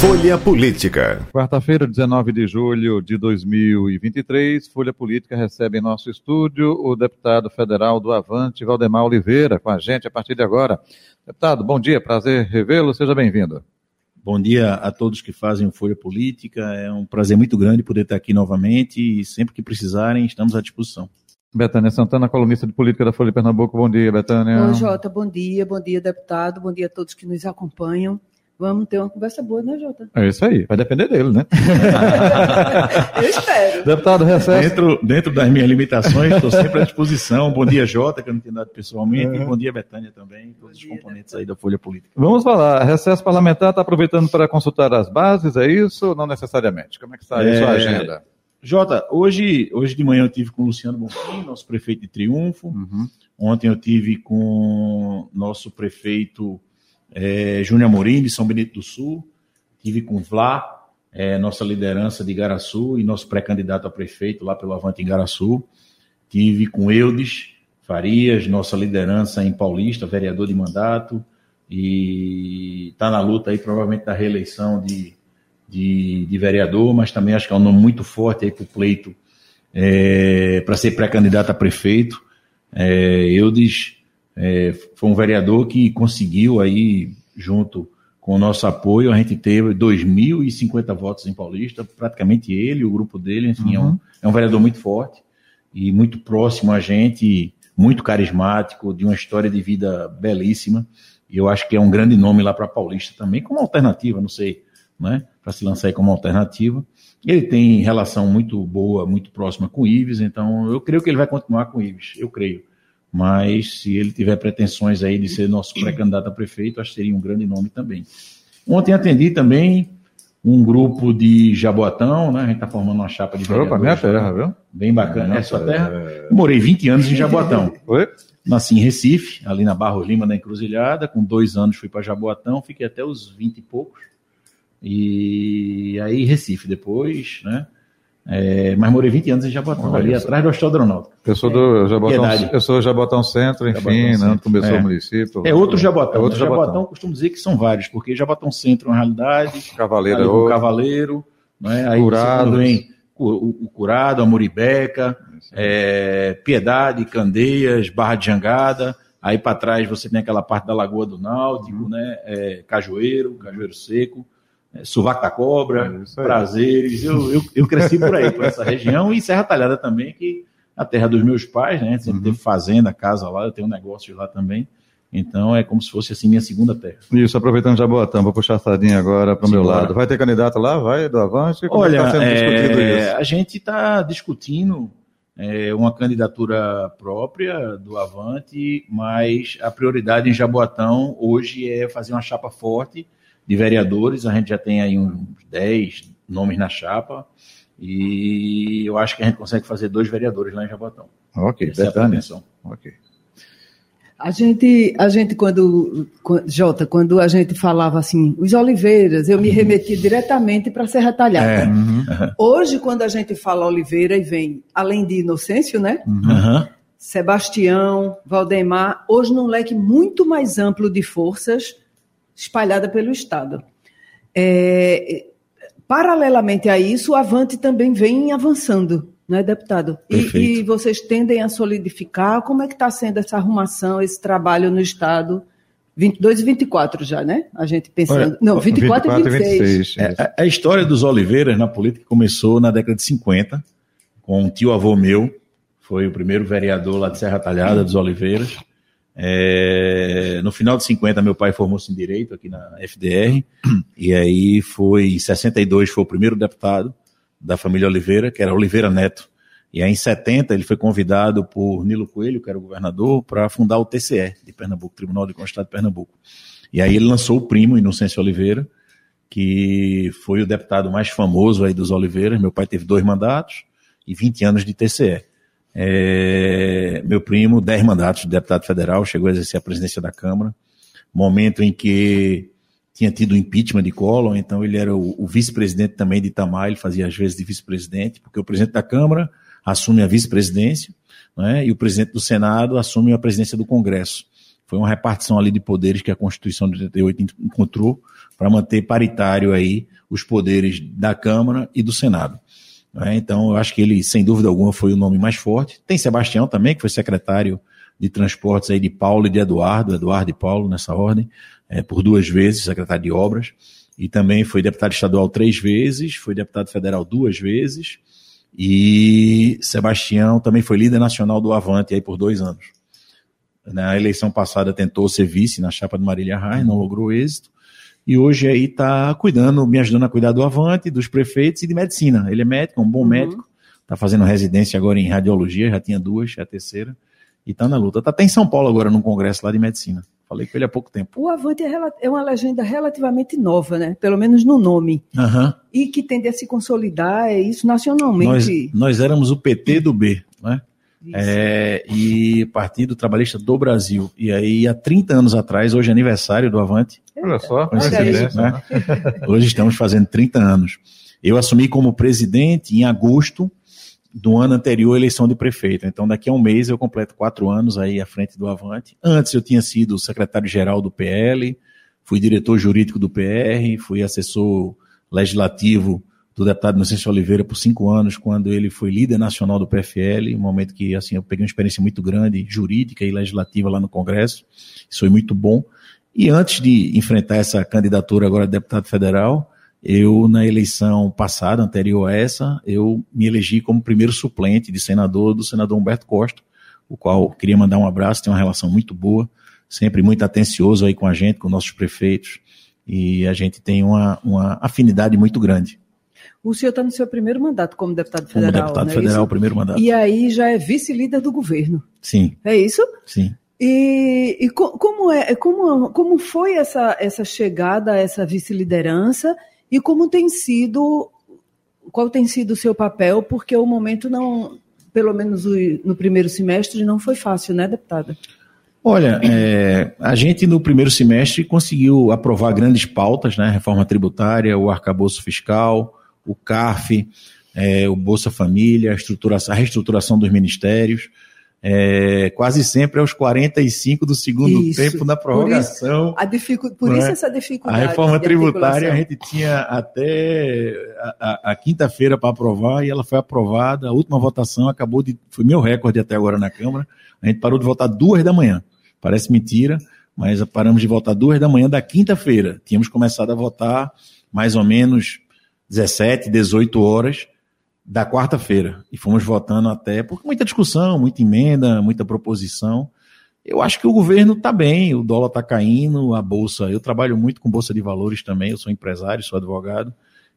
Folha Política. Quarta-feira, 19 de julho de 2023, Folha Política recebe em nosso estúdio o deputado federal do Avante, Valdemar Oliveira, com a gente a partir de agora. Deputado, bom dia, prazer revê-lo, seja bem-vindo. Bom dia a todos que fazem o Folha Política, é um prazer muito grande poder estar aqui novamente e sempre que precisarem estamos à disposição. Betânia Santana, colunista de política da Folha de Pernambuco. Bom dia, Betânia. Oi, Jota, bom dia, bom dia, deputado, bom dia a todos que nos acompanham. Vamos ter uma conversa boa, né, Jota? É isso aí, vai depender dele, né? Eu espero. Deputado, recesso. Dentro, dentro das minhas limitações, estou sempre à disposição. Bom dia, Jota, que eu não tenho dado pessoalmente, e bom dia, Betânia também, todos os componentes aí da Folha Política. Vamos falar, recesso parlamentar está aproveitando para consultar as bases, é isso? Não necessariamente. Como é que está aí a sua É, agenda? Jota, hoje, hoje de manhã eu tive com o Luciano Bonfim, nosso prefeito de Triunfo. Uhum. Ontem eu tive com nosso prefeito é, Júnior Amorim, de São Benito do Sul. Tive com Vlá, é, nossa liderança de Igaraçu e nosso pré-candidato a prefeito lá pelo Avante Igaraçu. Tive com Eudes Farias, nossa liderança em Paulista, vereador de mandato. E está na luta aí, provavelmente, da reeleição de, de, de vereador, mas também acho que é um nome muito forte aí para o pleito é, para ser pré-candidato a prefeito. É, Eudes é, foi um vereador que conseguiu aí, junto com o nosso apoio, a gente teve 2.050 votos em Paulista, praticamente ele, o grupo dele, enfim, é, um, é um vereador muito forte e muito próximo a gente, muito carismático, de uma história de vida belíssima, e eu acho que é um grande nome lá para Paulista também, como alternativa, não sei, né, para se lançar aí como alternativa. Ele tem relação muito boa, muito próxima com o Ives, então eu creio que ele vai continuar com o Ives, eu creio. Mas se ele tiver pretensões aí de ser nosso pré-candidato a prefeito, acho que seria um grande nome também. Ontem atendi também um grupo de Jaboatão, né? A gente está formando uma chapa de Opa, minha vereadores terra, viu? bem bacana. Minha É sua terra. morei 20 anos em Jaboatão. Oi? Nasci em Recife, ali na Barros Lima da Encruzilhada. Com dois anos fui para Jaboatão, fiquei até os 20 e poucos. E aí Recife depois, né? É, mas morei 20 anos em Jaboatão, Olha ali isso. atrás do Hospital Aeronáutico. Eu sou do Jabotão, Piedade. eu sou Jabotão Centro, enfim, Jabotão né, Centro. começou É. o município. É outro Jabotão. É outro né? Jabotão, Jabotão. costumo dizer que são vários, porque Jabotão Centro é uma realidade, Cavaleiro é ali o outro. Cavaleiro, né? aí Curados. você vem o, o, o Curado, a Muribeca, é, Piedade, Candeias, Barra de Jangada, aí para trás você tem aquela parte da Lagoa do Náutico, Uhum. né? É, Cajueiro, Cajueiro Seco, é, Suvaco da Cobra, É. Prazeres, eu, eu, eu cresci por aí, por essa região, e Serra Talhada também, que é a terra dos meus pais, né? Sempre Uhum. teve fazenda, casa lá, eu tenho negócios lá também, então é como se fosse assim minha segunda terra. Isso, aproveitando Jaboatão, vou puxar a sardinha agora para o meu lado. Vai ter candidato lá? Vai, do Avante? Como é Olha, está sendo discutido é, isso? a gente está discutindo é, uma candidatura própria do Avante, mas a prioridade em Jaboatão hoje é fazer uma chapa forte de vereadores. A gente já tem aí uns 10 nomes na chapa e eu acho que a gente consegue fazer dois vereadores lá em Jaboatão. Ok, Essa é a. Ok. A gente, a gente quando, Jota, quando a gente falava assim, os Oliveiras, eu me remeti diretamente para Serra Talhada. Uhum. Hoje, quando a gente fala Oliveira e vem, além de Inocêncio, né? Aham. Sebastião, Valdemar, hoje num leque muito mais amplo de forças espalhada pelo Estado. É, paralelamente a isso, o Avante também vem avançando, né, deputado? E, e vocês tendem a solidificar. Como é que está sendo essa arrumação, esse trabalho no Estado? 22 e 24 já, né? A gente pensando. Olha, não, 24, e 26. isso. É, a, a história dos Oliveiras na política começou na década de 50, com um tio avô meu, foi o primeiro vereador lá de Serra Talhada, dos Oliveiras. É, no final de 50, meu pai formou-se em Direito aqui na FDR, e aí foi, em 62, foi o primeiro deputado da família Oliveira, que era Oliveira Neto. E aí, em 70, ele foi convidado por Nilo Coelho, que era o governador, para fundar o TCE de Pernambuco, Tribunal de Contas de Pernambuco. E aí ele lançou o primo, Inocêncio Oliveira, que foi o deputado mais famoso aí dos Oliveiras. Meu pai teve dois mandatos e 20 anos de TCE. É, meu primo, 10 mandatos de deputado federal, chegou a exercer a presidência da Câmara. momento em que tinha tido o impeachment de Collor, então ele era o, o vice-presidente também de Itamar, ele fazia às vezes de vice-presidente, porque o presidente da Câmara assume a vice-presidência, né, e o presidente do Senado assume a presidência do Congresso. Foi uma repartição ali de poderes que a Constituição de 88 encontrou para manter paritário aí os poderes da Câmara e do Senado. Né? Então, eu acho que ele, sem dúvida alguma, foi o nome mais forte. Tem Sebastião também, que foi secretário de transportes aí de Paulo e de Eduardo, Eduardo e Paulo nessa ordem, é, por duas vezes, secretário de obras, e também foi deputado estadual três vezes, foi deputado federal duas vezes, e Sebastião também foi líder nacional do Avante aí por dois anos. Na eleição passada tentou ser vice na chapa de Marília Reis, não logrou êxito, e hoje aí está cuidando, me ajudando a cuidar do Avante, dos prefeitos e de medicina. Ele é médico, é um bom uhum. médico, está fazendo residência agora em radiologia, já tinha duas, é a terceira, e está na luta. Está até em São Paulo agora, num congresso lá de medicina. Falei com ele há pouco tempo. O Avante é, é uma legenda relativamente nova, né? Pelo menos no nome. Uhum. E que tende a se consolidar, é isso nacionalmente. Nós, nós éramos o PT do B, né? É, e Partido Trabalhista do Brasil. E aí, há 30 anos atrás, hoje é aniversário do Avante. Olha só, Olha né? Hoje estamos fazendo 30 anos. Eu assumi como presidente em agosto do ano anterior à eleição de prefeito. Então, daqui a um mês eu completo quatro anos aí à frente do Avante. Antes eu tinha sido secretário-geral do PL, fui diretor jurídico do PR, fui assessor legislativo do deputado Inocêncio Oliveira por cinco anos, quando ele foi líder nacional do PFL, um momento que assim eu peguei uma experiência muito grande, jurídica e legislativa lá no Congresso. Isso foi muito bom. E antes de enfrentar essa candidatura agora de deputado federal, eu, na eleição passada, anterior a essa, eu me elegi como primeiro suplente de senador do senador Humberto Costa, o qual queria mandar um abraço, tem uma relação muito boa, sempre muito atencioso aí com a gente, com nossos prefeitos, e a gente tem uma, uma afinidade muito grande. O senhor está no seu primeiro mandato como deputado federal. Como deputado é federal, é primeiro mandato. E aí já é vice-líder do governo. Sim. É isso? Sim. E, e co como, é, como, como foi essa, essa chegada essa vice-liderança e como tem sido, qual tem sido o seu papel, porque o momento não, pelo menos no primeiro semestre, não foi fácil, né, deputada? Olha, é, a gente no primeiro semestre conseguiu aprovar grandes pautas, né? Reforma tributária, o arcabouço fiscal, o CARF, é, o Bolsa Família, a, estruturação, a reestruturação dos ministérios é, quase sempre aos 45 do segundo isso, tempo na prorrogação. Por isso, dificu por isso essa dificuldade. A reforma tributária a gente tinha até a, a, a quinta-feira para aprovar e ela foi aprovada. A última votação acabou de. Foi meu recorde até agora na Câmara. A gente parou de votar duas da manhã. Parece mentira, mas paramos de votar duas da manhã da quinta-feira. Tínhamos começado a votar mais ou menos 17, 18 horas da quarta-feira. E fomos votando até, por muita discussão, muita emenda, muita proposição. Eu acho que o governo está bem, o dólar está caindo, a bolsa. Eu trabalho muito com bolsa de valores também, eu sou empresário, sou advogado.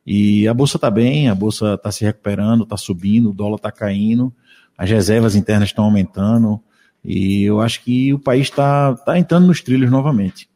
E a bolsa está bem, a bolsa está se recuperando, está subindo, o dólar está caindo, as reservas internas estão aumentando. E eu acho que o país está tá entrando nos trilhos novamente.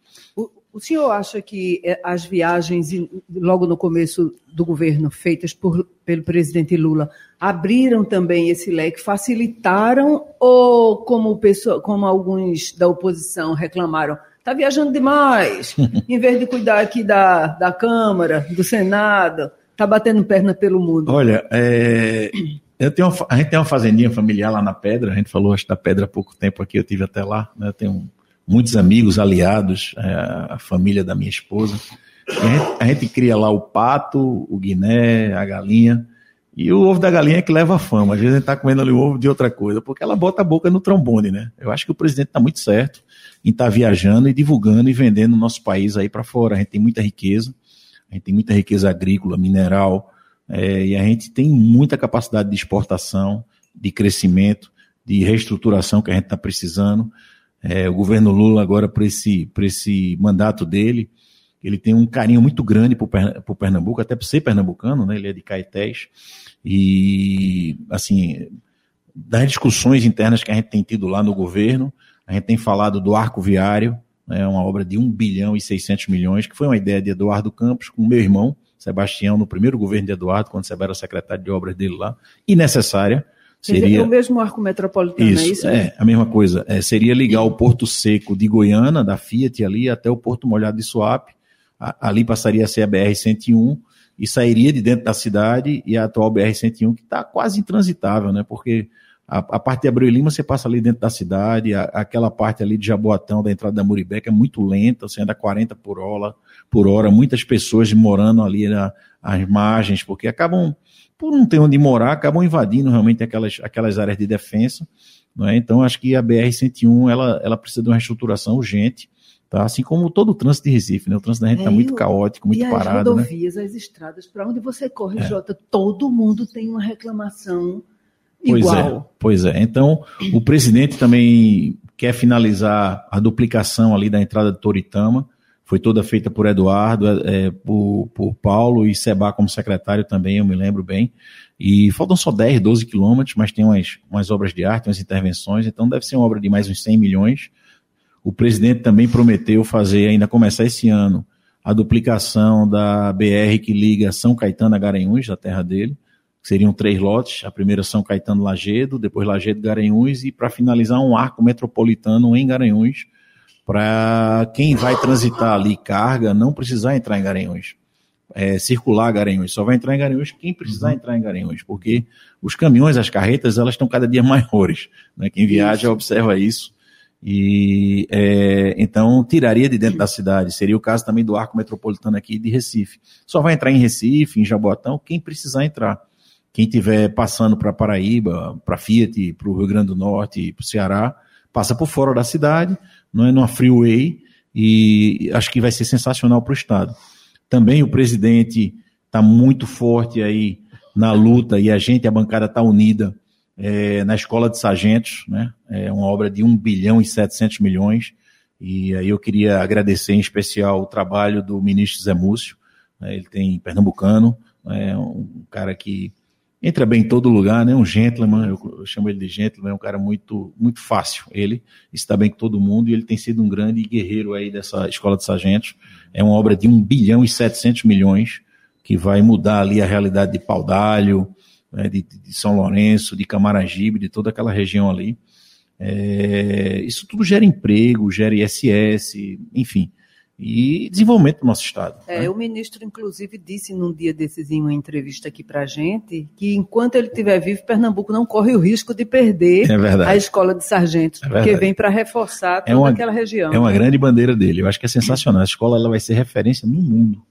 O senhor acha que eh, as viagens, logo no começo do governo, feitas por, pelo presidente Lula, abriram também esse leque, facilitaram ou, como, pessoa, como alguns da oposição reclamaram, está viajando demais, em vez de cuidar aqui da, da Câmara, do Senado, está batendo perna pelo mundo? Olha, é, eu tenho uma, a gente tem uma fazendinha familiar lá na Pedra, a gente falou acho da Pedra há pouco tempo aqui, eu tive até lá, né, tenho um muitos amigos, aliados, é, a família da minha esposa. A gente, a gente, cria lá o pato, o guiné, a galinha. E o ovo da galinha é que leva a fama. Às vezes a gente está comendo ali o ovo de outra coisa, porque ela bota a boca no trombone, né? Eu acho que o presidente está muito certo em estar tá viajando e divulgando e vendendo o nosso país aí para fora. A gente tem muita riqueza, a gente tem muita riqueza agrícola, mineral, é, e a gente tem muita capacidade de exportação, de crescimento, de reestruturação que a gente está precisando. É, o governo Lula agora, por esse, por esse mandato dele, ele tem um carinho muito grande por, Pernambuco, até por ser pernambucano, né? Ele é de Caetés. E, assim, das discussões internas que a gente tem tido lá no governo, a gente tem falado do arco viário, né, uma obra de 1 bilhão e 600 milhões, que foi uma ideia de Eduardo Campos com meu irmão, Sebastião, no primeiro governo de Eduardo, quando você era secretário de obras dele lá, e necessária, Seria o mesmo arco metropolitano, isso, é isso? É, a mesma coisa. É, seria ligar o Porto Seco de Goiânia, da Fiat ali, até o Porto Molhado de Suape. ali passaria a ser a BR-101 e sairia de dentro da cidade e a atual BR-101 que está quase intransitável, né? Porque a, a, parte de Abreu Lima você passa ali dentro da cidade, a, aquela parte ali de Jaboatão, da entrada da Muribeca, é muito lenta, você anda 40 por hora, por hora muitas pessoas morando ali nas margens, porque acabam por não ter onde morar, acabam invadindo realmente aquelas, aquelas áreas de defesa. Não é? Então, acho que a BR-101 ela, ela precisa de uma reestruturação urgente. Tá? Assim como todo o trânsito de Recife, né? O trânsito da gente está é, muito caótico, muito e parado. As né? rodovias, né? as estradas, para onde você corre, é. Jota, todo mundo tem uma reclamação pois é, igual. É, pois é. Então, o presidente também quer finalizar a duplicação ali da entrada de Toritama foi toda feita por Eduardo, é, por, por, Paulo e Seba como secretário também, eu me lembro bem. E faltam só 10, 12 quilômetros, mas tem umas, umas obras de arte, umas intervenções, então deve ser uma obra de mais uns 100 milhões. O presidente também prometeu fazer, ainda começar esse ano, a duplicação da BR que liga São Caetano a Garanhuns, da terra dele. Seriam três lotes, a primeira São Caetano Lagedo, depois Lagedo Garanhuns e para finalizar um arco metropolitano em Garanhuns, para quem vai transitar ali carga não precisar entrar em Garanhuns. É, circular Garanhuns, só vai entrar em Garanhuns quem precisar uhum. entrar em Garanhuns, porque os caminhões, as carretas, elas estão cada dia maiores. Né? Quem viaja observa isso. E é, então tiraria de dentro da cidade. Seria o caso também do arco metropolitano aqui de Recife. Só vai entrar em Recife, em Jaboatão, quem precisar entrar. Quem estiver passando para Paraíba, para Fiat, para o Rio Grande do Norte, para o Ceará, passa por fora da cidade, não é numa freeway, e acho que vai ser sensacional para o Estado. Também o presidente está muito forte aí na luta e a gente, a bancada está unida é, na Escola de Sargentos, né? É uma obra de 1 bilhão e 700 milhões. E aí eu queria agradecer em especial o trabalho do ministro Zé Múcio. Né? Ele tem pernambucano, é um cara que entra bem em todo lugar, né? Um gentleman, eu, chamo ele de gentleman, é um cara muito, muito fácil. Ele está bem com todo mundo e ele tem sido um grande guerreiro aí dessa escola de sargentos. É uma obra de 1 bilhão e 700 milhões que vai mudar ali a realidade de Paudalho, né, de, de, São Lourenço, de Camaragibe, de toda aquela região ali. É, isso tudo gera emprego, gera ISS, enfim e desenvolvimento do nosso Estado. É, né? O ministro, inclusive, disse num dia desses em uma entrevista aqui para a gente que enquanto ele estiver vivo, Pernambuco não corre o risco de perder é a escola de sargentos, é porque vem para reforçar é toda é uma, aquela região. É uma né? grande bandeira dele. Eu acho que é sensacional. A escola ela vai ser referência no mundo.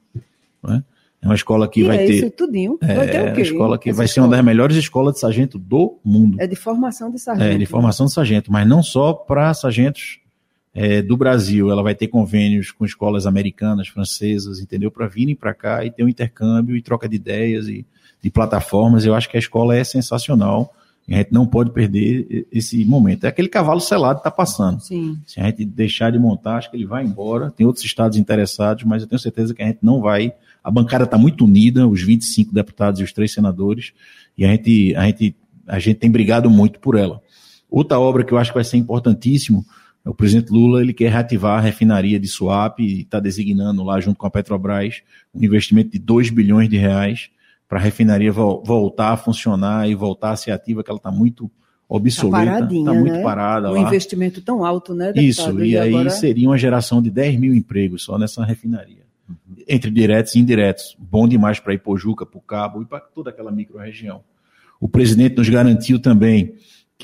Né? É uma escola que e vai é ter. Isso tudinho. É, vai ter o quê? uma escola que Essa vai escola? ser uma das melhores escolas de sargento do mundo. É de formação de sargento. É, de formação de sargento, mas não só para sargentos é, do Brasil, ela vai ter convênios com escolas americanas, francesas, entendeu? Para virem para cá e ter um intercâmbio e troca de ideias e de plataformas. Eu acho que a escola é sensacional. A gente não pode perder esse momento. É aquele cavalo selado que está passando. Sim. Se a gente deixar de montar, acho que ele vai embora. Tem outros estados interessados, mas eu tenho certeza que a gente não vai. A bancada está muito unida, os 25 deputados e os três senadores, e a gente, a gente, a gente tem brigado muito por ela. Outra obra que eu acho que vai ser importantíssimo o presidente Lula ele quer reativar a refinaria de Suape e está designando lá, junto com a Petrobras, um investimento de 2 bilhões de reais para a refinaria vo voltar a funcionar e voltar a ser ativa, que ela está muito obsoleta, está tá muito né? parada um lá. Investimento tão alto, né? Deputado? Isso, e, e aí agora... seria uma geração de 10 mil empregos só nessa refinaria. Uhum. Entre diretos e indiretos. Bom demais para Ipojuca, para o Cabo e para toda aquela micro-região. O presidente nos garantiu também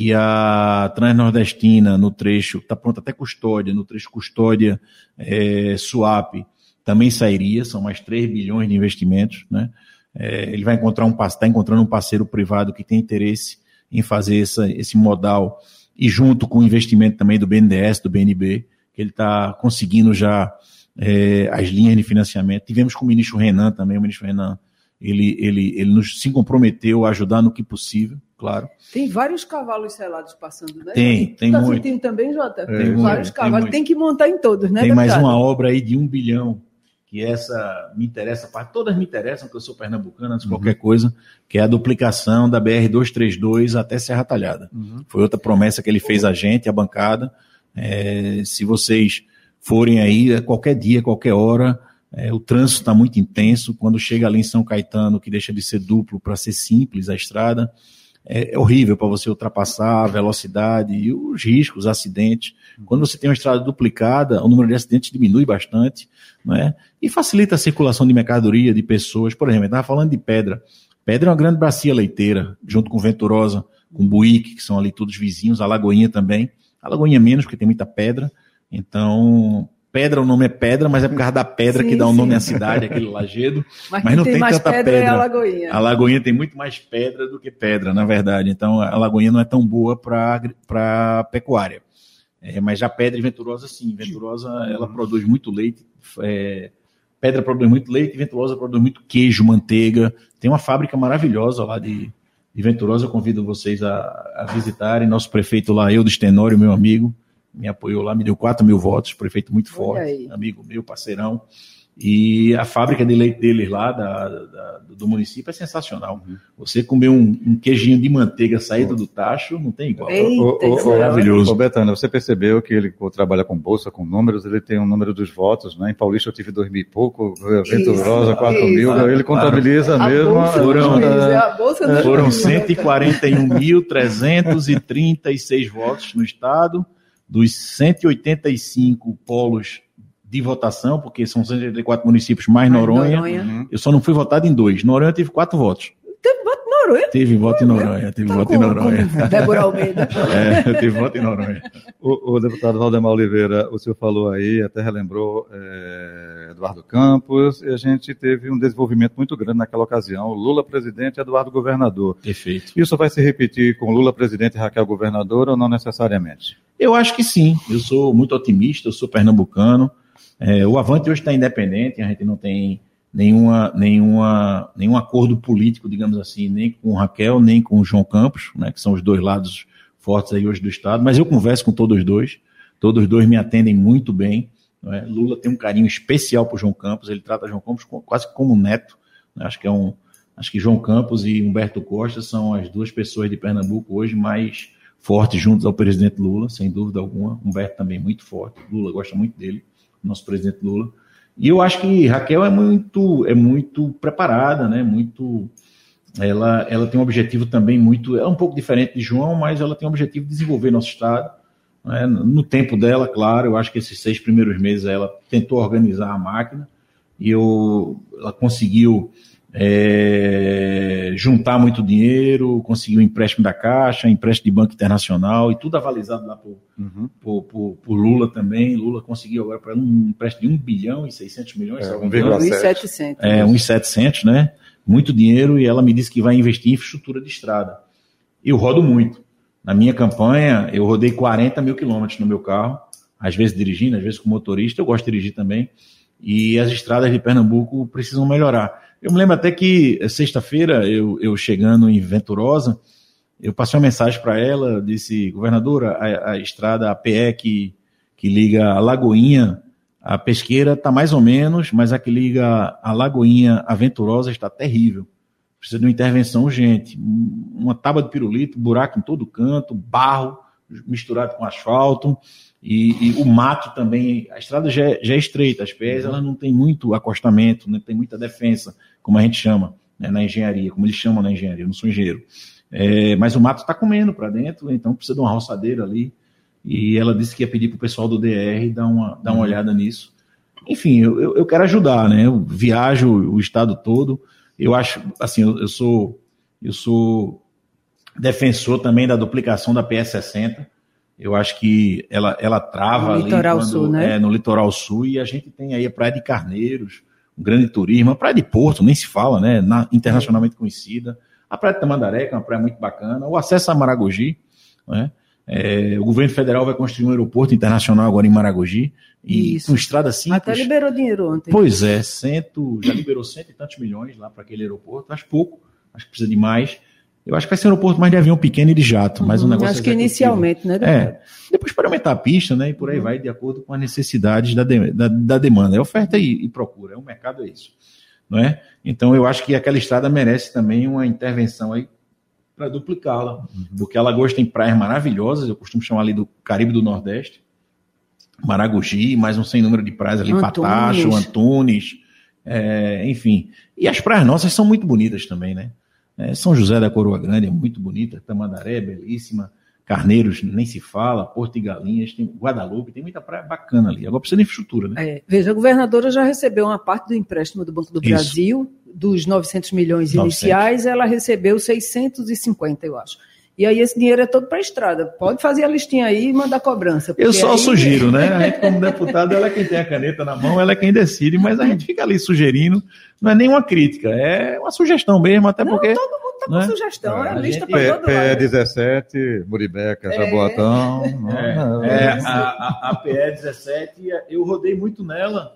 que a Transnordestina, no trecho, está pronta até Custódia, no trecho Custódia é, Suape, também sairia, são mais 3 bilhões de investimentos, né? É, ele vai encontrar um está encontrando um parceiro privado que tem interesse em fazer essa, esse modal e junto com o investimento também do BNDES, do BNB, que ele está conseguindo já é, as linhas de financiamento. Tivemos com o ministro Renan também, o ministro Renan, ele, ele, ele nos se comprometeu a ajudar no que possível, claro. Tem vários cavalos selados passando, né? Tem, tem tá muito. sentindo também, Jota? É, tem vários muito, cavalos, tem, tem, que montar em todos, né? Tem mais uma obra aí de um bilhão, que essa me interessa, todas me interessam, porque eu sou pernambucano, antes de uhum. qualquer coisa, que é a duplicação da BR-232 até Serra Talhada. Uhum. Foi outra promessa que ele fez a gente, a bancada. É, se vocês forem aí, qualquer dia, qualquer hora, é, o trânsito está muito intenso. Quando chega ali em São Caetano, que deixa de ser duplo para ser simples a estrada, é, é horrível para você ultrapassar a velocidade e os riscos, os acidentes. Quando você tem uma estrada duplicada, o número de acidentes diminui bastante, né? E facilita a circulação de mercadoria, de pessoas. Por exemplo, eu estava falando de pedra. Pedra é uma grande bacia leiteira, junto com Venturosa, com Buíque, que são ali todos vizinhos, a Lagoinha também. A Lagoinha menos, porque tem muita pedra. Então, Pedra, o nome é Pedra, mas é por causa da pedra sim, que dá o um nome à cidade, aquele lajedo. Mas, mas não tem, tem tanta pedra. pedra. É a Lagoinha. A Lagoinha tem muito mais pedra do que pedra, na verdade. Então a Lagoinha não é tão boa para pecuária. É, mas já Pedra e Venturosa, sim. Venturosa, ela produz muito leite. É, pedra produz muito leite, Venturosa produz muito queijo, manteiga. Tem uma fábrica maravilhosa lá de, de Venturosa. Eu convido vocês a, a visitarem. Nosso prefeito lá, eu do Estenório, meu amigo me apoiou lá, me deu 4 mil votos, prefeito muito forte, amigo meu, parceirão. E a fábrica de leite deles lá, da, da, do município, é sensacional. Uhum. Você comer um, um, queijinho de manteiga saído do tacho, não tem igual. Eita, o, o, maravilhoso. Ô, Betânia, você percebeu que ele trabalha com bolsa, com números, ele tem um número dos votos, né? Em Paulista eu tive dois mil e pouco, Venturosa, quatro mil, ele contabiliza a mesmo. Foram, é, foram 141.336 votos no estado dos 185 polos de votação, porque são 184 municípios mais Noronha, Noronha. Eu só não fui votado em dois. Noronha tive quatro votos. Teve voto em Noronha? Tive voto em Noronha, tive tá voto em Noronha. Débora Almeida. é, tive voto em Noronha. O, o, deputado Valdemar Oliveira, o senhor falou aí, até relembrou é, Eduardo Campos, e a gente teve um desenvolvimento muito grande naquela ocasião. Lula presidente e Eduardo governador. Perfeito. Isso vai se repetir com Lula presidente e Raquel governador ou não necessariamente? Eu acho que sim. Eu sou muito otimista, eu sou pernambucano. É, o Avante hoje está independente, a gente não tem nenhuma, nenhuma, nenhum acordo político, digamos assim, nem com o Raquel, nem com o João Campos, né, que são os dois lados fortes aí hoje do Estado, mas eu converso com todos os dois, todos os dois me atendem muito bem. É? Lula tem um carinho especial para João Campos, ele trata João Campos quase como neto. Né? Acho que é um, acho que João Campos e Humberto Costa são as duas pessoas de Pernambuco hoje mais fortes juntos ao presidente Lula, sem dúvida alguma. Humberto também muito forte. Lula gosta muito dele, nosso presidente Lula. E eu acho que Raquel é muito, é muito preparada, né? Muito, ela, ela tem um objetivo também muito, é um pouco diferente de João, mas ela tem um objetivo de desenvolver nosso estado. Né? No tempo dela, claro, eu acho que esses seis primeiros meses ela tentou organizar a máquina e eu, ela conseguiu é, juntar muito dinheiro, conseguir um empréstimo da Caixa, empréstimo de Banco Internacional e tudo avalizado lá por, uhum. por, por, por Lula também. Lula conseguiu agora para um empréstimo de 1 bilhão e 600 milhões. É, 1,700. É, 1,700, né? Muito dinheiro e ela me disse que vai investir em infraestrutura de estrada. Eu rodo muito. Na minha campanha, eu rodei 40 mil quilômetros no meu carro, às vezes dirigindo, às vezes com motorista, eu gosto de dirigir também. E as estradas de Pernambuco precisam melhorar. Eu me lembro até que eh, sexta-feira, eu, eu chegando em Venturosa, eu passei uma mensagem para ela, disse, governadora, a, a, estrada, a PE que, que liga a Lagoinha, a pesqueira está mais ou menos, mas a que liga a Lagoinha a Venturosa está terrível. Precisa de uma intervenção urgente. Uma tábua de pirulito, buraco em todo canto, barro misturado com asfalto. E, e, o mato também, a estrada já é, já é estreita, as pés ela não tem muito acostamento, não né, tem muita defesa, como a gente chama né, na engenharia, como eles chamam na engenharia, eu não sou engenheiro. É, mas o mato está comendo para dentro, então precisa de uma roçadeira ali. E ela disse que ia pedir para o pessoal do DR dar uma, dar uma uhum. olhada nisso. Enfim, eu, eu quero ajudar, né? Eu viajo o estado todo. Eu acho, assim, eu, eu sou eu sou defensor também da duplicação da PS60 eu acho que ela, ela trava no litoral quando, sul, né? é, no litoral sul e a gente tem aí a Praia de Carneiros, um grande turismo, a Praia de Porto, nem se fala, né? Na, internacionalmente conhecida. A Praia de Tamandaré, que é uma praia muito bacana, o acesso a Maragogi, né? É, o governo federal vai construir um aeroporto internacional agora em Maragogi. E Isso. com estrada simples. Até liberou dinheiro ontem. Pois é, cento, já liberou cento e tantos milhões lá para aquele aeroporto. Acho pouco, acho que precisa de mais. Eu acho que vai ser um aeroporto mais de avião pequeno e de jato, mas um uhum, negócio. Acho que inicialmente, né? É. Depois para aumentar a pista, né? E por aí uhum. vai, de acordo com as necessidades da, de, da, da, demanda. É oferta e, e procura. É o mercado é isso. Não é? Então eu acho que aquela estrada merece também uma intervenção aí para duplicá-la. Uhum. Porque Alagoas tem praias maravilhosas, eu costumo chamar ali do Caribe do Nordeste. Maragogi, mais um sem número de praias ali, Antunes. Patacho, Antunes, é, enfim. E as praias nossas são muito bonitas também, né? É, São José da Coroa Grande é muito bonita, Tamandaré é belíssima, Carneiros nem se fala, Porto e Galinhas, tem Guadalupe, tem muita praia bacana ali. Agora precisa de infraestrutura, né? É, veja, a governadora já recebeu uma parte do empréstimo do Banco do Isso. Brasil, dos 900 milhões 900. iniciais, ela recebeu 650, eu acho. E aí esse dinheiro é todo para a estrada. Pode fazer a listinha aí e mandar cobrança. Eu só aí- sugiro, né? A gente, como deputado, ela é quem tem a caneta na mão, ela é quem decide, mas a gente fica ali sugerindo. Não é nenhuma crítica, é uma sugestão mesmo, até Não, porque. todo mundo está com né? sugestão, é, É, a lista para P- todo lado. PE17, Muribeca, Jaboatão. É, não, é, não. a, a, a PE 17, eu rodei muito nela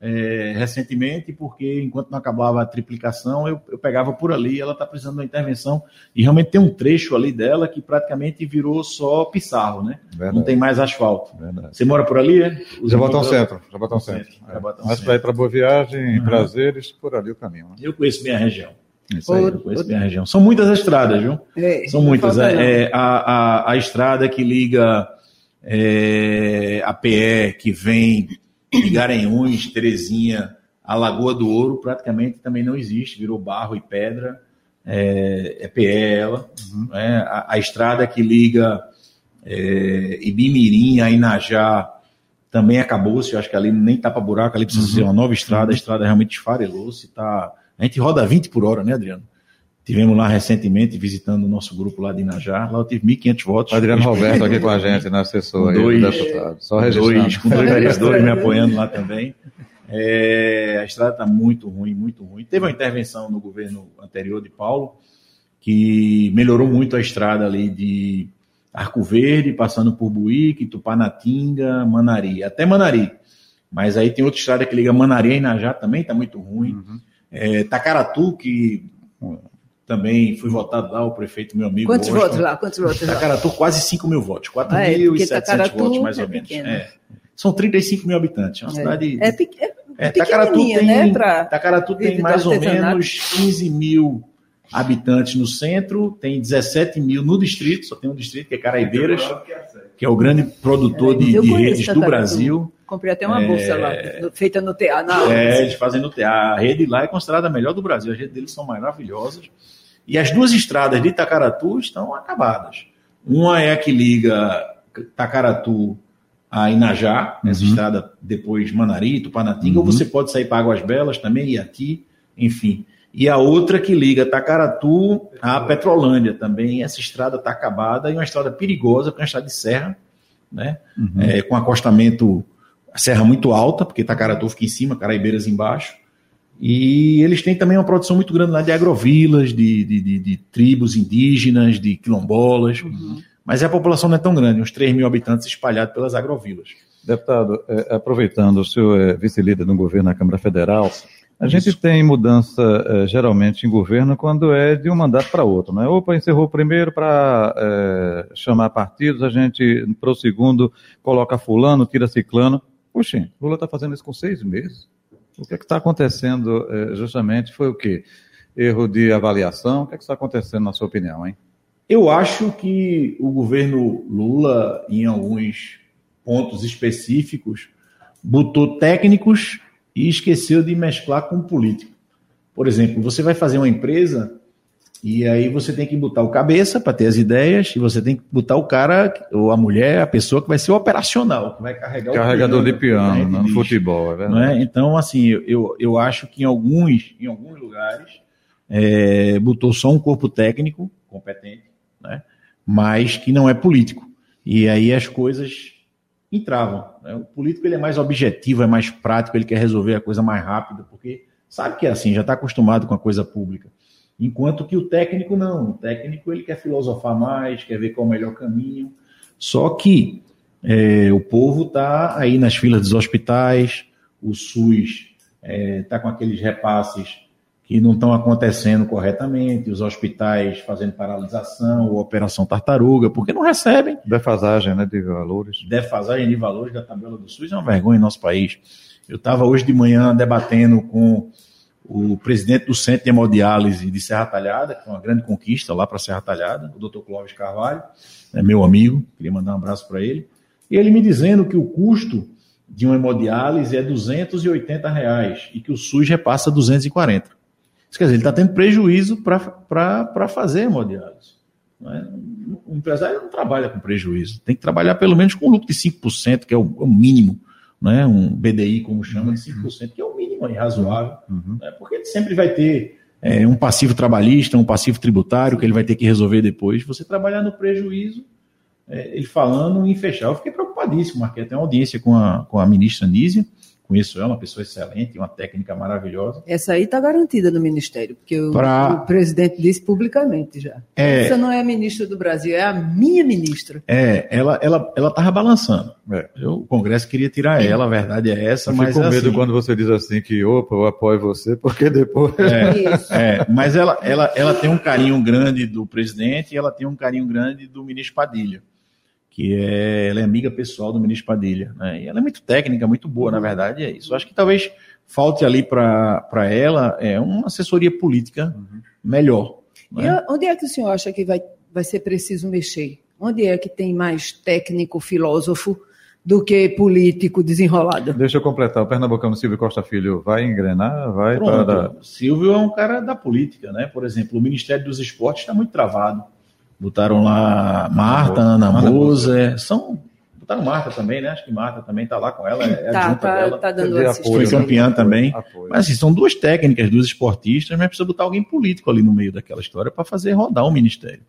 é, recentemente, porque enquanto não acabava a triplicação, eu, eu pegava por ali, ela está precisando de uma intervenção, e realmente tem um trecho ali dela que praticamente virou só pissarro, né? Verdade. Não tem mais asfalto. Verdade. Você mora por ali, é? Os Jaboatão irmãos- Centro. Jaboatão Centro, Centro. Jaboatão Mas para ir para Boa Viagem, Uhum. prazeres, por ali o caminho. né? Eu conheço minha região. Isso aí. Eu conheço minha região. São muitas estradas, viu? É, São muitas. É, é, a, a, a estrada que liga é, a PE, que vem Garanhuns, Terezinha, a Lagoa do Ouro, praticamente também não existe, virou barro e pedra. É, é PE ela. né? A, a estrada que liga é, Ibimirim a Inajá também acabou-se. Eu acho que ali nem tapa buraco, ali precisa ser uma nova estrada. A estrada realmente esfarelou-se. Tá... A gente roda 20 por hora, né, Adriano? Tivemos lá recentemente visitando o nosso grupo lá de Inajá. Lá eu tive 1.500 votos. Adriano Roberto aqui com a gente, na assessora. aí, Dois- deputado. Só dois, com dois vereadores me apoiando lá também. É, a estrada está muito ruim, muito ruim. Teve uma intervenção no governo anterior de Paulo que melhorou muito a estrada ali de Arco Verde, passando por Buíque, Tupanatinga, Manari, até Manari. Mas aí tem outra estrada que liga Manari a Inajá também, está muito ruim. É, Tacaratu, que também fui votado lá, o prefeito, meu amigo. Quantos Washington. votos lá? Quantos votos lá? Tacaratu, quase 5 mil votos, Ah, é, 4.700 Tacaratu votos mais é ou menos. É. São 35 mil habitantes, é uma É, cidade. é, é É, Tacaratu pequenininha, tem, né? Pra... Tacaratu tem mais ou menos 15 mil habitantes no centro, tem 17 mil no distrito, só tem um distrito que é Caraibeiras, que é o grande produtor de, de redes do. Brasil. Comprei até uma bolsa lá, feita no teatro. Na É, eles fazem no teatro. A rede lá é considerada a melhor do Brasil. As redes deles são maravilhosas. E as duas estradas de Tacaratu estão acabadas. Uma é a que liga Tacaratu a Inajá, essa estrada depois Manari, Tupanatinga, ou você pode sair para Águas Belas também, Iati, enfim. E a outra que liga Tacaratu a Petrolândia também. Essa estrada está acabada e uma estrada perigosa, porque é uma estrada de serra, né? É, com acostamento, a serra muito alta, porque Tacaratu fica em cima, Caraibeiras embaixo. E eles têm também uma produção muito grande lá de agrovilas, de, de, de- de tribos indígenas, de quilombolas. Mas a população não é tão grande, uns 3 mil habitantes espalhados pelas agrovilas. Deputado, eh, aproveitando, o senhor é vice-líder no governo da Câmara Federal, a gente tem mudança eh, geralmente em governo quando é de um mandato para outro, né? Opa, encerrou o primeiro para chamar partidos, a gente para o segundo coloca fulano, tira ciclano. Puxa, Lula está fazendo isso com seis meses. O que é está acontecendo eh, justamente foi o quê? Erro de avaliação? O que é que está acontecendo na sua opinião, hein? Eu acho que o governo Lula, em alguns pontos específicos, botou técnicos e esqueceu de mesclar com político. Por exemplo, você vai fazer uma empresa e aí você tem que botar o cabeça para ter as ideias e você tem que botar o cara ou a mulher, a pessoa que vai ser o operacional, que vai carregar Carregador o de piano né, no lixo. futebol, é verdade. É? Então, assim, eu, eu acho que em alguns, em alguns lugares é, botou só um corpo técnico competente, né? mas que não é político. E aí as coisas entravam. né? O político ele é mais objetivo, é mais prático, ele quer resolver a coisa mais rápido, porque sabe que é assim, já está acostumado com a coisa pública. Enquanto que o técnico não. O técnico ele quer filosofar mais, quer ver qual é o melhor caminho. Só que é, o povo está aí nas filas dos hospitais, o SUS está com aqueles repasses que não estão acontecendo corretamente, os hospitais fazendo paralisação ou operação tartaruga, porque não recebem. Defasagem né, de valores. Defasagem de valores da tabela do SUS é uma vergonha em nosso país. Eu estava hoje de manhã debatendo com o presidente do Centro de Hemodiálise de Serra Talhada, que foi uma grande conquista lá para Serra Talhada, o doutor Clóvis Carvalho, é meu amigo, queria mandar um abraço para ele, e ele me dizendo que o custo de uma hemodiálise é 280 reais e que o SUS repassa 240. quer dizer, ele está tendo prejuízo para fazer hemodiálise. É? O empresário não trabalha com prejuízo, tem que trabalhar pelo menos com lucro de 5%, que é o, o mínimo, né? um BDI, como chama, de 5%, que é o mínimo aí, razoável, uhum. né? porque ele sempre vai ter é, um passivo trabalhista, um passivo tributário que ele vai ter que resolver depois. Você trabalhar no prejuízo, é, ele falando em fechar. Eu fiquei preocupadíssimo, marquei até uma audiência com a, com a ministra Nízia, conheço ela, uma pessoa excelente, uma técnica maravilhosa. Essa aí está garantida no Ministério, porque o, pra... o, presidente disse publicamente já. É... Essa não é a ministra do Brasil, é a minha ministra. É, ela ela ela estava balançando. É. Eu, o Congresso queria tirar ela, a verdade é essa. Eu mas fico com medo assim... quando você diz assim que, opa, eu apoio você, porque depois... É, é, mas ela, ela, ela tem um carinho grande do presidente e ela tem um carinho grande do ministro Padilha que é, ela é amiga pessoal do ministro Padilha. Né? E ela é muito técnica, muito boa, na verdade, é isso. Acho que talvez falte ali para ela é, uma assessoria política uhum. melhor. Né? E onde é que o senhor acha que vai, vai ser preciso mexer? Onde é que tem mais técnico, filósofo, do que político desenrolado? Deixa eu completar. O pernambucano Silvio Costa Filho vai engrenar? Vai Pronto. para. Silvio é um cara da política, né? Por exemplo, o Ministério dos Esportes está muito travado. Botaram lá Marta, Ana Moser, são botaram Marta também, né? Acho que Marta também está lá com ela, é tá, tá, dela. Tá dando apoio, Foi campeã né? também. Apoio. Mas assim, são duas técnicas, duas esportistas, mas precisa botar alguém político ali no meio daquela história para fazer rodar o ministério.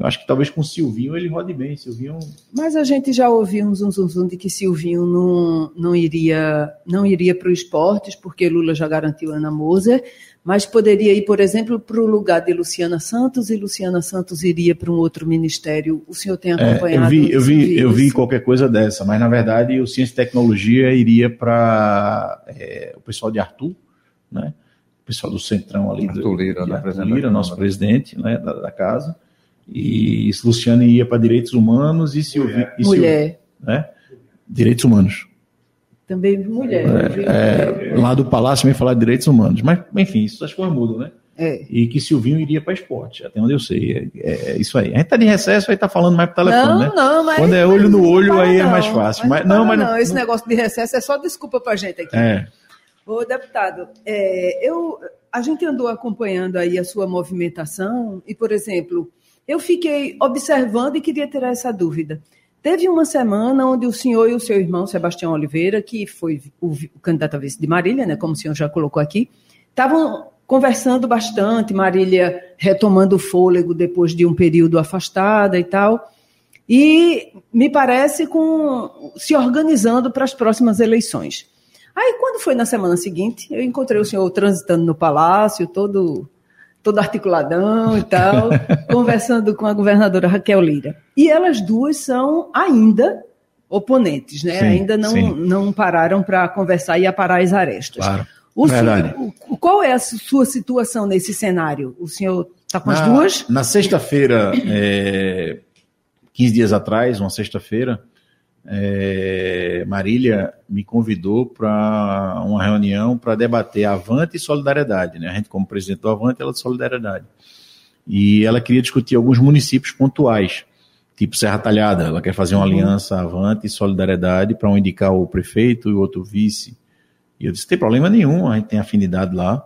Eu acho que talvez com o Silvinho ele rode bem. Silvinho... Mas a gente já ouviu um zum, zum, zum de que Silvinho não, não iria não iria para o esportes, porque Lula já garantiu Ana Moser, mas poderia ir, por exemplo, para o lugar de Luciana Santos e Luciana Santos iria para um outro ministério. O senhor tem acompanhado? É, eu vi, eu vi, eu vi qualquer coisa dessa, mas na verdade o Ciência e Tecnologia iria para é, o pessoal de Arthur, né? O pessoal do Centrão ali, Arthur Lira, do, Arthur Lira nosso presidente né, da, da casa. E Luciana ia para Direitos Humanos e Silvia. Mulher. né? Direitos Humanos. Também mulher. É, é, lá do Palácio vem falar de direitos humanos. Mas, enfim, isso as coisas mudam, né? É. E que Silvinho iria para esporte, até onde eu sei. É, é, isso aí. A gente tá de recesso, aí tá falando mais pro telefone, não, né? Não, mas. Quando é olho no olho, aí é mais fácil. Mas, mas não, mas não, esse negócio de recesso é só desculpa pra gente aqui. É. Ô, deputado, é, eu, a gente andou acompanhando aí a sua movimentação e, por exemplo, eu fiquei observando e queria ter essa dúvida. Teve uma semana onde o senhor e o seu irmão, Sebastião Oliveira, que foi o, candidato a vice de Marília, né, como o senhor já colocou aqui, estavam conversando bastante, Marília retomando o fôlego depois de um período afastada e tal, e me parece com se organizando para as próximas eleições. Aí, quando foi na semana seguinte, eu encontrei o senhor transitando no palácio, todo todo articuladão e tal, conversando com a governadora Raquel Lira. E elas duas são ainda oponentes, né? Sim, ainda não, não pararam para conversar e aparar as arestas. Claro. O Verdade. Senhor, qual é a sua situação nesse cenário? O senhor está com as duas? Na sexta-feira, é, 15 dias atrás, uma sexta-feira, é, Marília me convidou para uma reunião para debater Avante e solidariedade. Né? A gente, como presidente do Avante, ela é de solidariedade. E ela queria discutir alguns municípios pontuais, tipo Serra Talhada. Ela quer fazer uma uhum. aliança Avante e solidariedade para um indicar o prefeito e o outro vice. E eu disse: tem problema nenhum, a gente tem afinidade lá.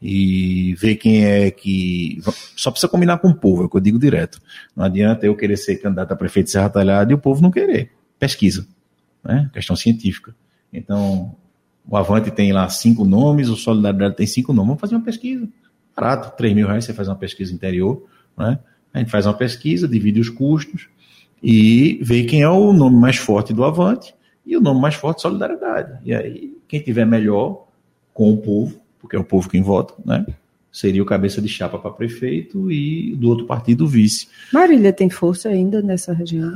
E ver quem é que. Só precisa combinar com o povo, é o que eu digo direto. Não adianta eu querer ser candidato a prefeito de Serra Talhada e o povo não querer pesquisa, né? questão científica. Então, o Avante tem lá cinco nomes, o Solidariedade tem cinco nomes. Vamos fazer uma pesquisa. Barato, 3 mil reais você faz uma pesquisa interior. Né? A gente faz uma pesquisa, divide os custos e vê quem é o nome mais forte do Avante e o nome mais forte Solidariedade. E aí, quem tiver melhor com o povo, porque é o povo quem vota, né? Seria o cabeça de chapa para prefeito e do outro partido vice. Marília tem força ainda nessa região?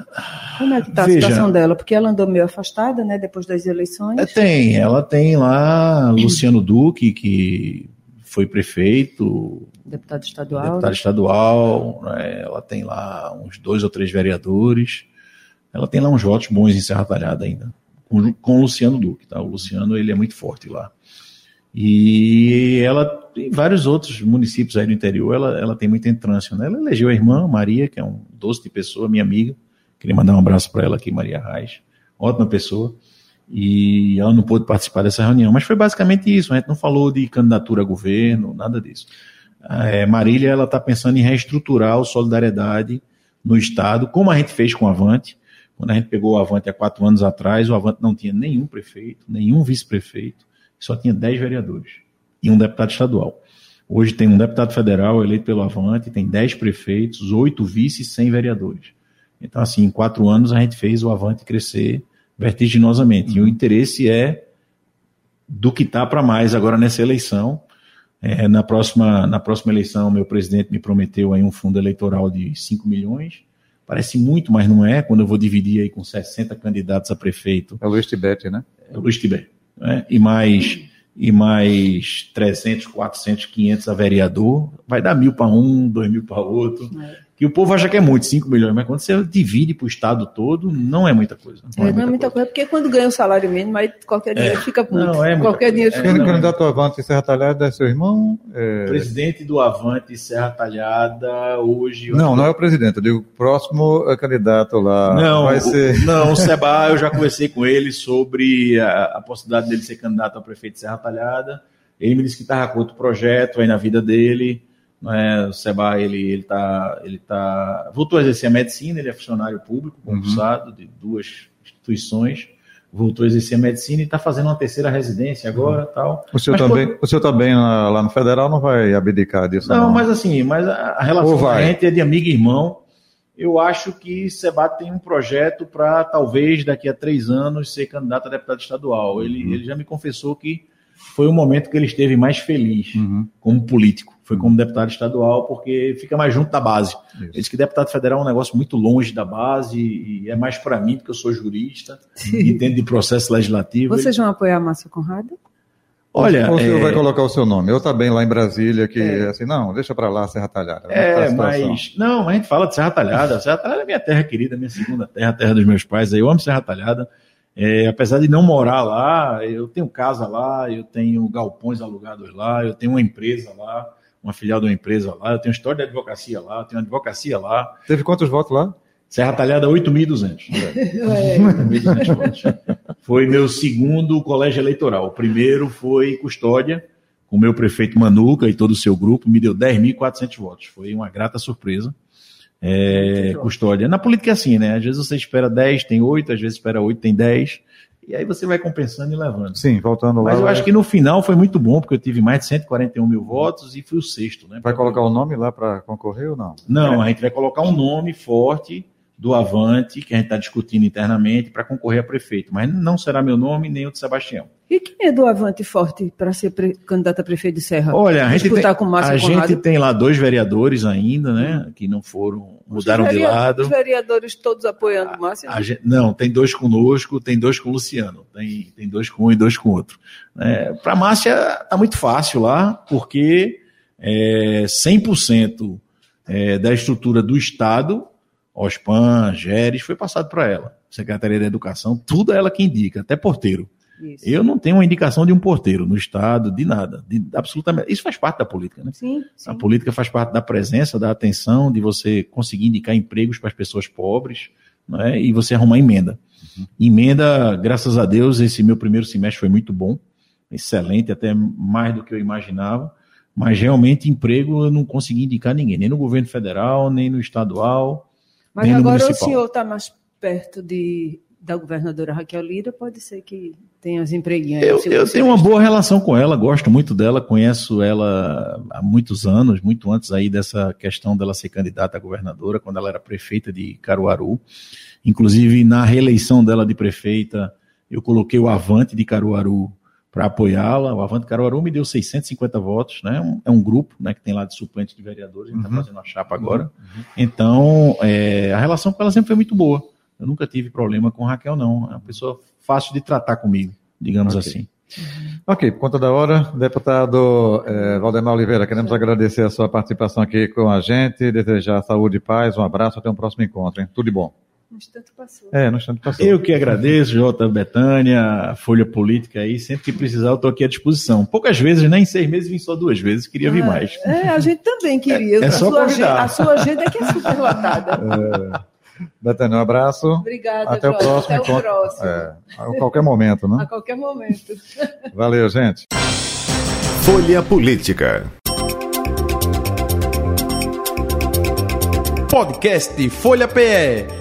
Como é que está a situação dela? Porque ela andou meio afastada, né, depois das eleições. É, tem, ela tem lá Luciano Duque, que foi prefeito. Deputado estadual. Deputado estadual, né, ela tem lá uns dois ou três vereadores. Ela tem lá uns votos bons em Serra Talhada ainda, com, com o Luciano Duque, tá? O Luciano, ele é muito forte lá. E ela, em vários outros municípios aí do interior, ela, ela tem muita entrância. Né? Ela elegeu a irmã Maria, que é um doce de pessoa, minha amiga. Queria mandar um abraço para ela aqui, Maria Reis. Ótima pessoa. E ela não pôde participar dessa reunião. Mas foi basicamente isso. A gente não falou de candidatura a governo, nada disso. É, Marília ela está pensando em reestruturar o Solidariedade no Estado, como a gente fez com o Avante. Quando a gente pegou o Avante há quatro anos atrás, o Avante não tinha nenhum prefeito, nenhum vice-prefeito, só tinha dez vereadores e um deputado estadual. Hoje tem um deputado federal eleito pelo Avante, tem dez prefeitos, oito vices e cem vereadores. Então, assim, em quatro anos a gente fez o Avante crescer vertiginosamente. E o interesse é do que está para mais agora nessa eleição. É, na, próxima, na próxima eleição, meu presidente me prometeu aí um fundo eleitoral de 5 milhões. Parece muito, mas não é. Quando eu vou dividir aí com 60 candidatos a prefeito. É o Luiz Tibete, né? É o Luiz Tibete. Né? E mais e mais 300, 400, 500 a vereador, vai dar mil para um, dois mil para outro. É que o povo acha que é muito, 5 milhões, mas quando você divide para o estado todo, não é muita coisa. Não, é, é, não é muita coisa. porque quando ganha o salário mínimo, aí qualquer dinheiro é. fica muito. Não, é qualquer dinheiro fica muito. candidato Avante Serra Talhada é seu irmão? É... Presidente do Avante Serra Talhada, hoje... Não, não é o presidente, eu digo próximo candidato lá. Não, vai ser... não o Seba, eu já conversei com ele sobre a, a possibilidade dele ser candidato a prefeito de Serra Talhada. Ele me disse que estava com outro projeto aí na vida dele, é? O Seba, ele, ele, tá, ele tá, voltou a exercer a medicina, ele é funcionário público, concursado uhum. de duas instituições, voltou a exercer a medicina e está fazendo uma terceira residência agora uhum. tal. O senhor, mas, também, pô, o senhor também lá, lá no Federal não vai abdicar disso? Não, não. mas assim, mas a, relação com a gente é de amigo e irmão. Eu acho que Seba tem um projeto para talvez daqui a três anos ser candidato a deputado estadual. Ele, uhum. ele já me confessou que foi o momento que ele esteve mais feliz uhum. como político foi como deputado estadual, porque fica mais junto da base. Isso. Ele disse que deputado federal é um negócio muito longe da base e é mais para mim, porque eu sou jurista, entendo de processo legislativo. Vocês vão apoiar a Márcia Conrado? Olha, o senhor é... vai colocar o seu nome? Eu bem lá em Brasília, que é. assim, não, deixa para lá Serra Talhada. É, mas não, a gente fala de Serra Talhada. Serra Talhada é minha terra querida, minha segunda terra, terra dos meus pais. Eu amo Serra Talhada. É, apesar de não morar lá, eu tenho casa lá, eu tenho galpões alugados lá, eu tenho uma empresa lá uma filial de uma empresa lá, eu tenho história de advocacia lá, eu tenho advocacia lá. Teve quantos votos lá? Serra Talhada, 8.200. É. 8.200 votos. Foi meu segundo colégio eleitoral. O primeiro foi Custódia, com o meu prefeito Manuca e todo o seu grupo, me deu 10.400 votos. Foi uma grata surpresa. É, custódia. Na política é assim, né? Às vezes você espera 10, tem 8, às vezes espera 8, tem 10. E aí você vai compensando e levando. Sim, voltando lá. Mas eu acho que no final foi muito bom, porque eu tive mais de 141 mil votos e fui o sexto. Né, vai colocar o nome lá para concorrer ou não? Não, é. a gente vai colocar um nome forte do Avante, que a gente está discutindo internamente, para concorrer a prefeito. Mas não será meu nome nem o de Sebastião. E quem é do Avante forte para ser candidato a prefeito de Serra? Olha, a gente, tem, com a gente tem lá dois vereadores ainda, né? Que não foram, mudaram de lado. Os vereadores todos apoiando o Márcio? Né? Gente, não, tem dois conosco, tem dois com o Luciano. Tem, tem dois com um e dois com outro. É, para Márcia tá muito fácil lá, porque é, 100% é, da estrutura do Estado OSPAN, GERES, foi passado para ela. Secretaria da Educação, tudo é ela que indica, até porteiro. Isso. Eu não tenho uma indicação de um porteiro no Estado, de nada. De, absolutamente. Isso faz parte da política, né? Sim, sim. A política faz parte da presença, da atenção, de você conseguir indicar empregos para as pessoas pobres né? e você arrumar emenda. Uhum. Emenda, graças a Deus, esse meu primeiro semestre foi muito bom, excelente, até mais do que eu imaginava. Mas realmente, emprego eu não consegui indicar ninguém, nem no governo federal, nem no estadual. Mas agora municipal. o senhor está mais perto de, da governadora Raquel Lira, pode ser que tenha as empreguinhas. Eu, eu tenho uma boa relação com ela, gosto muito dela, conheço ela há muitos anos, muito antes aí dessa questão dela ser candidata a governadora, quando ela era prefeita de Caruaru. Inclusive, na reeleição dela de prefeita, eu coloquei o Avante de Caruaru para apoiá-la. O Avante Caruaru me deu 650 votos, né? é um grupo né, que tem lá de suplentes de vereadores, a gente está uhum. fazendo a chapa agora. Uhum. Então, é, a relação com ela sempre foi muito boa. Eu nunca tive problema com Raquel, não. É uma pessoa fácil de tratar comigo, digamos okay. assim. Ok, por conta da hora, deputado é, Valdemar Oliveira, queremos agradecer a sua participação aqui com a gente, desejar saúde e paz, um abraço, até um próximo encontro, hein? Tudo de bom. No instante passou. É, no instante passou. Eu que agradeço, Jota Betânia, Folha Política aí. Sempre que precisar, eu estou aqui à disposição. Poucas vezes, nem né? seis meses, vim só duas vezes. Queria ah, vir mais. É, a gente também queria. É, é só sua agenda, a sua agenda é que é super lotada. É. Betânia, um abraço. Obrigada, Até Jota. o próximo Até o próximo. É, a qualquer momento, né? A qualquer momento. Valeu, gente. Folha Política. Podcast Folha PE.